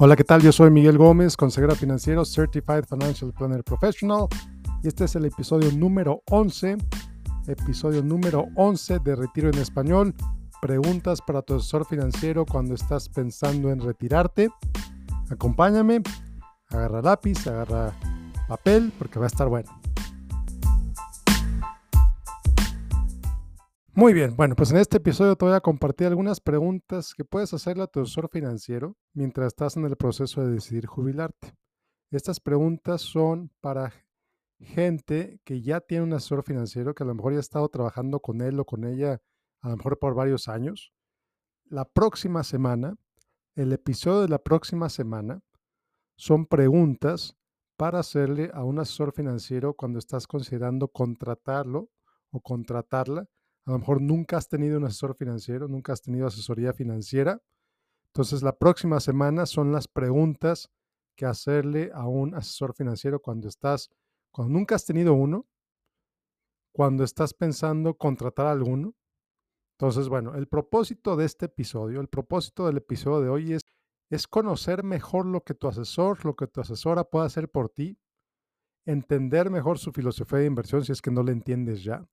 Hola, ¿qué tal? Yo soy Miguel Gómez, consejero financiero, Certified Financial Planner Professional, y este es el episodio número 11, episodio número 11 de Retiro en Español. Preguntas para tu asesor financiero cuando estás pensando en retirarte. Acompáñame, agarra lápiz, agarra papel, porque va a estar bueno. Muy bien, bueno, pues en este episodio te voy a compartir algunas preguntas que puedes hacerle a tu asesor financiero mientras estás en el proceso de decidir jubilarte. Estas preguntas son para gente que ya tiene un asesor financiero, que a lo mejor ya ha estado trabajando con él o con ella a lo mejor por varios años. La próxima semana, el episodio de la próxima semana, son preguntas para hacerle a un asesor financiero cuando estás considerando contratarlo o contratarla a lo mejor nunca has tenido un asesor financiero, nunca has tenido asesoría financiera. Entonces, la próxima semana son las preguntas que hacerle a un asesor financiero cuando estás, cuando nunca has tenido uno, cuando estás pensando contratar a alguno. Entonces, bueno, el propósito de este episodio, el propósito del episodio de hoy es, es conocer mejor lo que tu asesor, lo que tu asesora puede hacer por ti, entender mejor su filosofía de inversión si es que no la entiendes ya,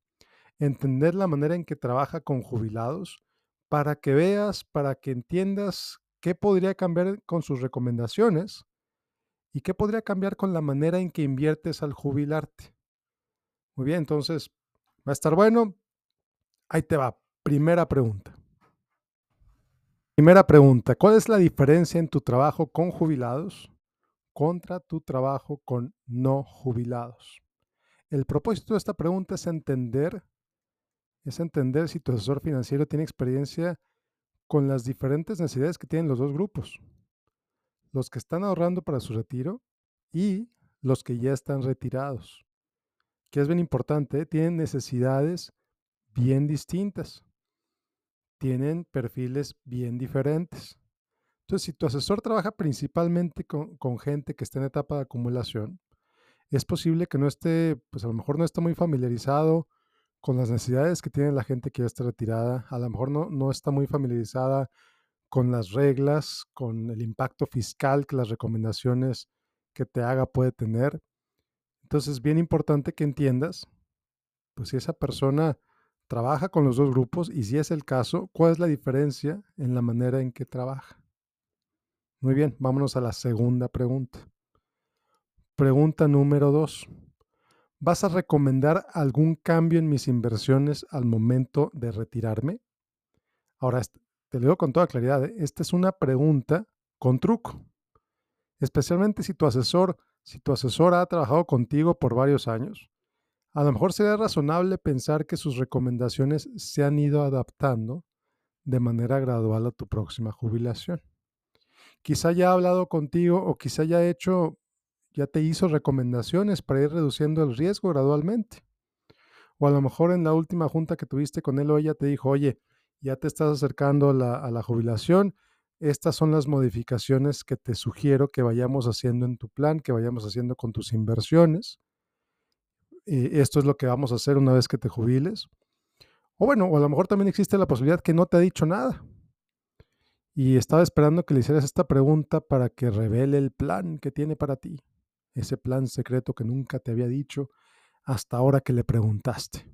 entender la manera en que trabaja con jubilados para que veas, para que entiendas qué podría cambiar con sus recomendaciones y qué podría cambiar con la manera en que inviertes al jubilarte. Muy bien, entonces va a estar bueno. Ahí te va. Primera pregunta. Primera pregunta, ¿cuál es la diferencia en tu trabajo con jubilados contra tu trabajo con no jubilados? El propósito de esta pregunta es entender es entender si tu asesor financiero tiene experiencia con las diferentes necesidades que tienen los dos grupos. Los que están ahorrando para su retiro y los que ya están retirados. Que es bien importante, tienen necesidades bien distintas. Tienen perfiles bien diferentes. Entonces, si tu asesor trabaja principalmente con, con, gente que está en etapa de acumulación, es posible que no esté, pues a lo mejor no esté muy familiarizado con las necesidades que tiene la gente que ya está retirada. A lo mejor no, no está muy familiarizada con las reglas, con el impacto fiscal que las recomendaciones que te haga puede tener. Entonces, es bien importante que entiendas, pues si esa persona trabaja con los dos grupos y si es el caso, cuál es la diferencia en la manera en que trabaja. Muy bien, vámonos a la segunda pregunta. Pregunta número dos. ¿Vas a recomendar algún cambio en mis inversiones al momento de retirarme? Ahora, te lo digo con toda claridad, ¿eh? esta es una pregunta con truco. Especialmente si tu asesor, si tu asesora ha trabajado contigo por varios años, a lo mejor sería razonable pensar que sus recomendaciones se han ido adaptando de manera gradual a tu próxima jubilación. Quizá ya ha hablado contigo o quizá ya hecho ya te hizo recomendaciones para ir reduciendo el riesgo gradualmente. O a lo mejor en la última junta que tuviste con él o ella te dijo, oye, ya te estás acercando a la, jubilación, estas son las modificaciones que te sugiero que vayamos haciendo en tu plan, que vayamos haciendo con tus inversiones. Y esto es lo que vamos a hacer una vez que te jubiles. O bueno, o a lo mejor también existe la posibilidad que no te ha dicho nada. Y estaba esperando que le hicieras esta pregunta para que revele el plan que tiene para ti ese plan secreto que nunca te había dicho hasta ahora que le preguntaste.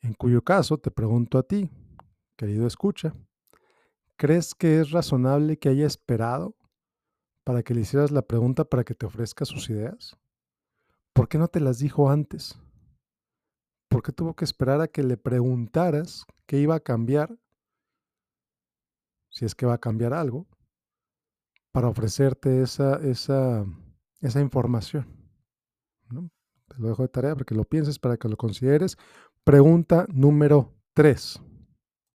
En cuyo caso te pregunto a ti, querido escucha, ¿crees que es razonable que haya esperado para que le hicieras la pregunta para que te ofrezca sus ideas? ¿Por qué no te las dijo antes? ¿Por qué tuvo que esperar a que le preguntaras qué iba a cambiar? Si es que va a cambiar algo, para ofrecerte esa, esa esa información. Te lo dejo de tarea para que lo pienses, para que lo consideres. Pregunta número tres.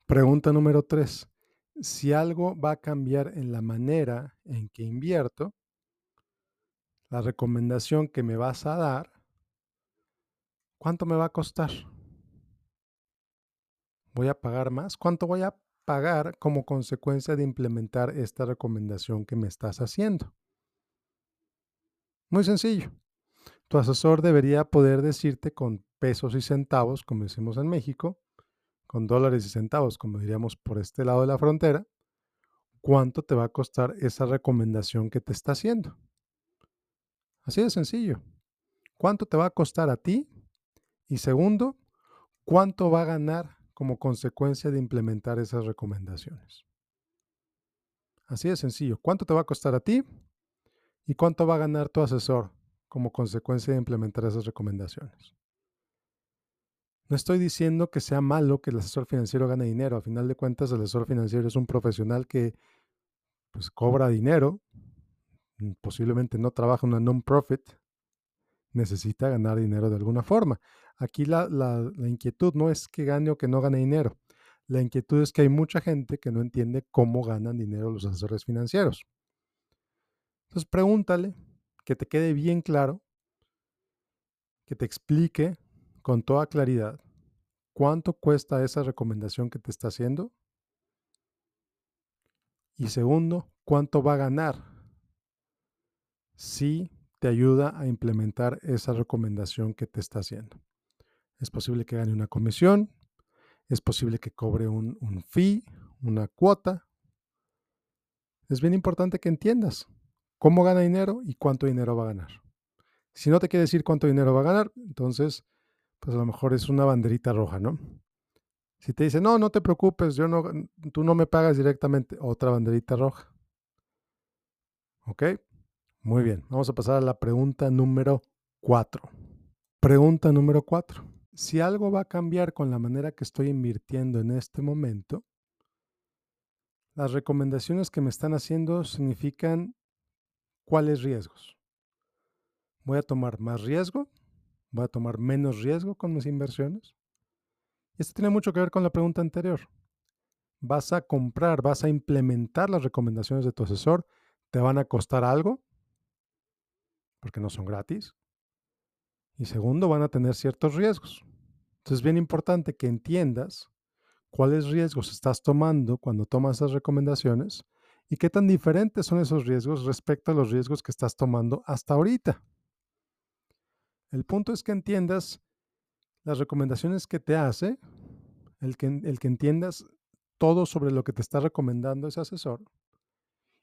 Pregunta número tres. Si algo va a cambiar en la manera en que invierto, la recomendación que me vas a dar, ¿cuánto me va a costar? ¿Voy a pagar más? ¿Cuánto voy a pagar como consecuencia de implementar esta recomendación que me estás haciendo? Muy sencillo. Tu asesor debería poder decirte con pesos y centavos, como decimos en México, con dólares y centavos, como diríamos por este lado de la frontera, cuánto te va a costar esa recomendación que te está haciendo. Así de sencillo. ¿Cuánto te va a costar a ti? Y segundo, ¿cuánto va a ganar como consecuencia de implementar esas recomendaciones? Así de sencillo. ¿Cuánto te va a costar a ti? ¿Y cuánto va a ganar tu asesor como consecuencia de implementar esas recomendaciones? No estoy diciendo que sea malo que el asesor financiero gane dinero. A final de cuentas, el asesor financiero es un profesional que pues, cobra dinero, mm, posiblemente no trabaja en una non-profit, necesita ganar dinero de alguna forma. Aquí la, la, inquietud no es que gane o que no gane dinero. La inquietud es que hay mucha gente que no entiende cómo ganan dinero los asesores financieros. Entonces pregúntale, que te quede bien claro, que te explique con toda claridad cuánto cuesta esa recomendación que te está haciendo. Y segundo, cuánto va a ganar si te ayuda a implementar esa recomendación que te está haciendo. Es posible que gane una comisión, es posible que cobre un, un fee, una cuota. Es bien importante que entiendas cómo gana dinero y cuánto dinero va a ganar. Si no te quiere decir cuánto dinero va a ganar, entonces, pues a lo mejor es una banderita roja, ¿no? Si te dice, no, no te preocupes, yo no, tú no me pagas directamente, otra banderita roja. ¿Ok? Muy bien, vamos a pasar a la pregunta número cuatro. Pregunta número cuatro. Si algo va a cambiar con la manera que estoy invirtiendo en este momento, las recomendaciones que me están haciendo significan cuáles riesgos. Voy a tomar más riesgo, voy a tomar menos riesgo con mis inversiones. Esto tiene mucho que ver con la pregunta anterior. ¿Vas a comprar, vas a implementar las recomendaciones de tu asesor? ¿Te van a costar algo? Porque no son gratis. Y segundo, van a tener ciertos riesgos. Entonces es bien importante que entiendas cuáles riesgos estás tomando cuando tomas esas recomendaciones y qué tan diferentes son esos riesgos respecto a los riesgos que estás tomando hasta ahorita. El punto es que entiendas las recomendaciones que te hace, el que, el que entiendas todo sobre lo que te está recomendando ese asesor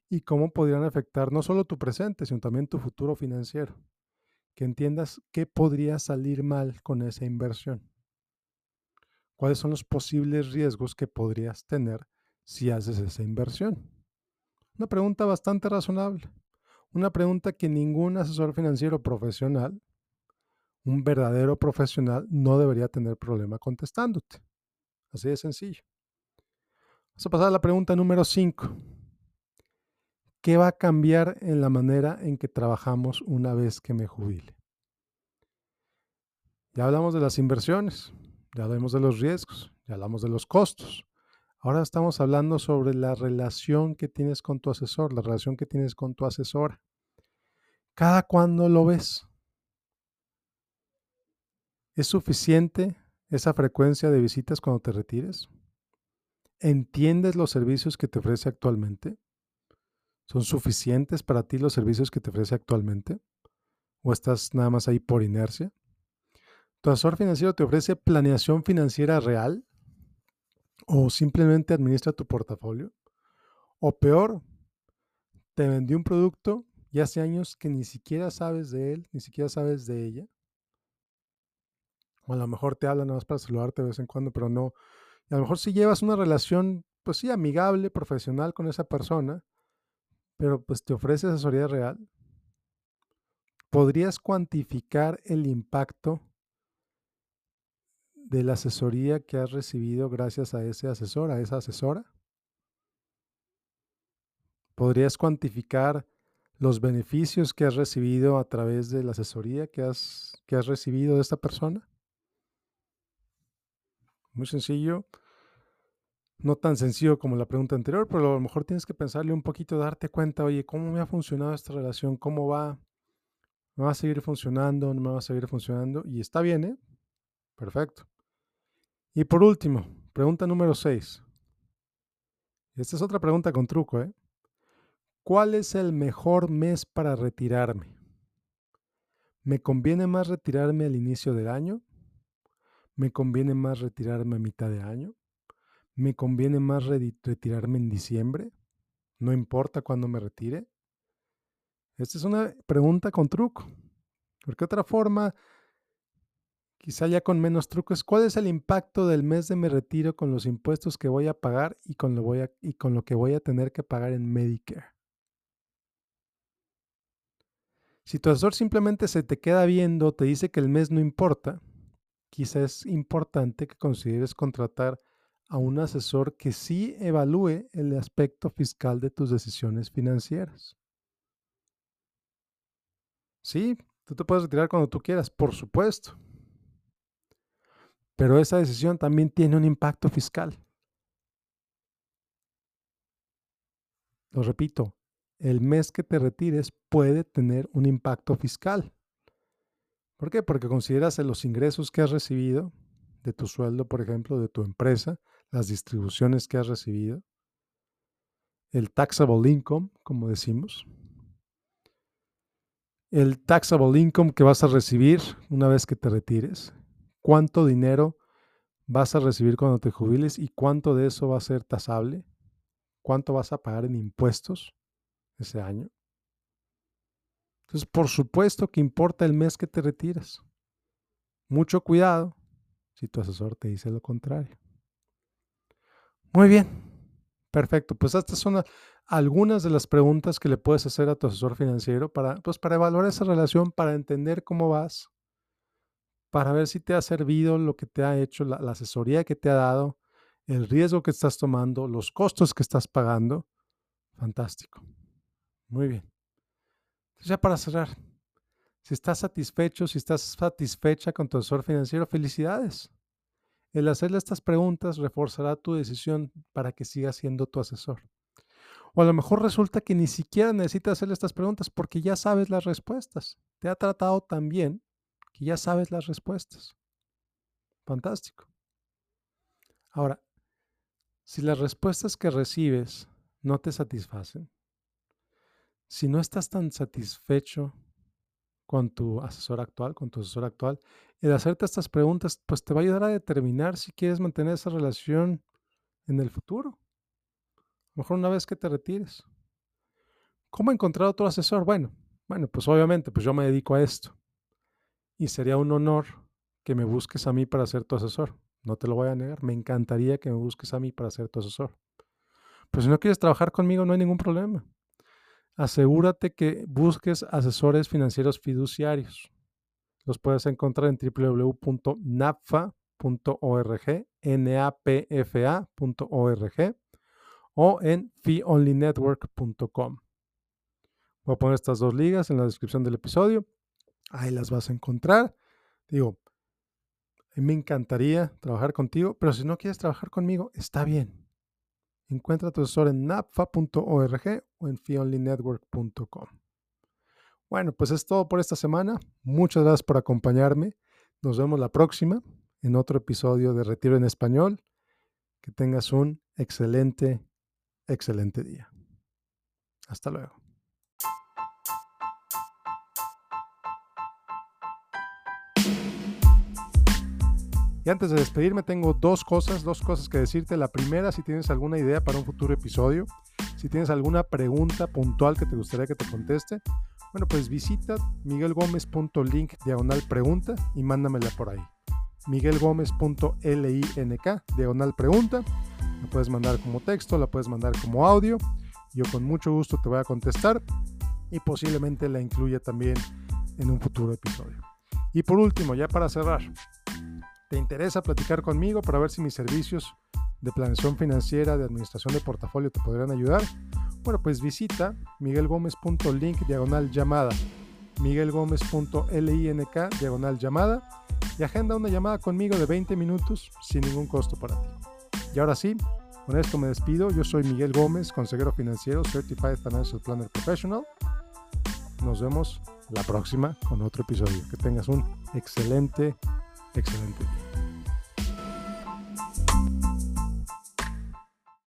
y cómo podrían afectar no solo tu presente, sino también tu futuro financiero. Que entiendas qué podría salir mal con esa inversión. ¿Cuáles son los posibles riesgos que podrías tener si haces esa inversión? Una pregunta bastante razonable. Una pregunta que ningún asesor financiero profesional, un verdadero profesional, no debería tener problema contestándote. Así de sencillo. Vamos a pasar a la pregunta número 5. ¿Qué va a cambiar en la manera en que trabajamos una vez que me jubile? Ya hablamos de las inversiones, ya hablamos de los riesgos, ya hablamos de los costos. Ahora estamos hablando sobre la relación que tienes con tu asesor, la relación que tienes con tu asesora. ¿Cada cuándo lo ves? ¿Es suficiente esa frecuencia de visitas cuando te retires? ¿Entiendes los servicios que te ofrece actualmente? ¿Son suficientes para ti los servicios que te ofrece actualmente? ¿O estás nada más ahí por inercia? ¿Tu asesor financiero te ofrece planeación financiera real? O simplemente administra tu portafolio. O peor, te vendió un producto y hace años que ni siquiera sabes de él, ni siquiera sabes de ella. O a lo mejor te habla nada más para saludarte de vez en cuando, pero no. A lo mejor si llevas una relación, pues sí, amigable, profesional con esa persona, pero pues te ofrece asesoría real. ¿Podrías cuantificar el impacto de la asesoría que has recibido gracias a ese asesor, a esa asesora? ¿Podrías cuantificar los beneficios que has recibido a través de la asesoría que has, que has recibido de esta persona? Muy sencillo. No tan sencillo como la pregunta anterior, pero a lo mejor tienes que pensarle un poquito, darte cuenta, oye, ¿cómo me ha funcionado esta relación? ¿Cómo va? ¿Me va a seguir funcionando? ¿No me va a seguir funcionando? Y está bien, ¿eh? Perfecto. Y por último, pregunta número 6. Esta es otra pregunta con truco, ¿eh? ¿Cuál es el mejor mes para retirarme? ¿Me conviene más retirarme al inicio del año? ¿Me conviene más retirarme a mitad de año? ¿Me conviene más retirarme en diciembre? ¿No importa cuándo me retire? Esta es una pregunta con truco. Porque otra forma, quizá ya con menos trucos, ¿cuál es el impacto del mes de mi retiro con los impuestos que voy a pagar y con lo, voy a, y con lo que voy a tener que pagar en Medicare? Si tu asesor simplemente se te queda viendo, te dice que el mes no importa, quizá es importante que consideres contratar a un asesor que sí evalúe el aspecto fiscal de tus decisiones financieras. Sí, tú te puedes retirar cuando tú quieras, por supuesto. Pero esa decisión también tiene un impacto fiscal. Lo repito, el mes que te retires puede tener un impacto fiscal. ¿Por qué? Porque consideras los ingresos que has recibido de tu sueldo, por ejemplo, de tu empresa, las distribuciones que has recibido, el taxable income, como decimos, el taxable income que vas a recibir una vez que te retires, cuánto dinero vas a recibir cuando te jubiles y cuánto de eso va a ser tasable, cuánto vas a pagar en impuestos ese año. Entonces, por supuesto que importa el mes que te retiras. Mucho cuidado si tu asesor te dice lo contrario. Muy bien, perfecto. Pues estas son algunas de las preguntas que le puedes hacer a tu asesor financiero para, pues para evaluar esa relación, para entender cómo vas, para ver si te ha servido lo que te ha hecho, la, asesoría que te ha dado, el riesgo que estás tomando, los costos que estás pagando. Fantástico. Muy bien. Ya para cerrar, si estás satisfecho, si estás satisfecha con tu asesor financiero, felicidades. El hacerle estas preguntas reforzará tu decisión para que siga siendo tu asesor. O a lo mejor resulta que ni siquiera necesitas hacerle estas preguntas porque ya sabes las respuestas. Te ha tratado tan bien que ya sabes las respuestas. Fantástico. Ahora, si las respuestas que recibes no te satisfacen, si no estás tan satisfecho con tu asesor actual, con tu asesor actual, el hacerte estas preguntas, pues te va a ayudar a determinar si quieres mantener esa relación en el futuro. A lo mejor una vez que te retires. ¿Cómo encontrar otro asesor? Bueno, bueno, pues obviamente, pues yo me dedico a esto. Y sería un honor que me busques a mí para ser tu asesor. No te lo voy a negar. Me encantaría que me busques a mí para ser tu asesor. Pero si no quieres trabajar conmigo, no hay ningún problema asegúrate que busques asesores financieros fiduciarios. Los puedes encontrar en www.napfa.org, napfa.org o en feeonlynetwork.com. Voy a poner estas dos ligas en la descripción del episodio. Ahí las vas a encontrar. Digo, me encantaría trabajar contigo, pero si no quieres trabajar conmigo, está bien. Encuentra tu asesor en napfa.org o en feeonlynetwork.com. Bueno, pues es todo por esta semana. Muchas gracias por acompañarme. Nos vemos la próxima en otro episodio de Retiro en Español. Que tengas un excelente, excelente día. Hasta luego. Y antes de despedirme tengo dos cosas, dos cosas que decirte. La primera, si tienes alguna idea para un futuro episodio, si tienes alguna pregunta puntual que te gustaría que te conteste, bueno, pues visita miguelgomez.link diagonal pregunta y mándamela por ahí. miguelgomez.link diagonal pregunta. La puedes mandar como texto, la puedes mandar como audio. Yo con mucho gusto te voy a contestar y posiblemente la incluya también en un futuro episodio. Y por último, ya para cerrar, ¿Te interesa platicar conmigo para ver si mis servicios de planeación financiera, de administración de portafolio te podrían ayudar? Bueno, pues visita miguelgomez.link diagonal llamada, miguelgomez.link diagonal llamada y agenda una llamada conmigo de 20 minutos sin ningún costo para ti. Y ahora sí, con esto me despido. Yo soy Miguel Gómez, consejero financiero, Certified Financial Planner Professional. Nos vemos la próxima con otro episodio. Que tengas un excelente excelente día.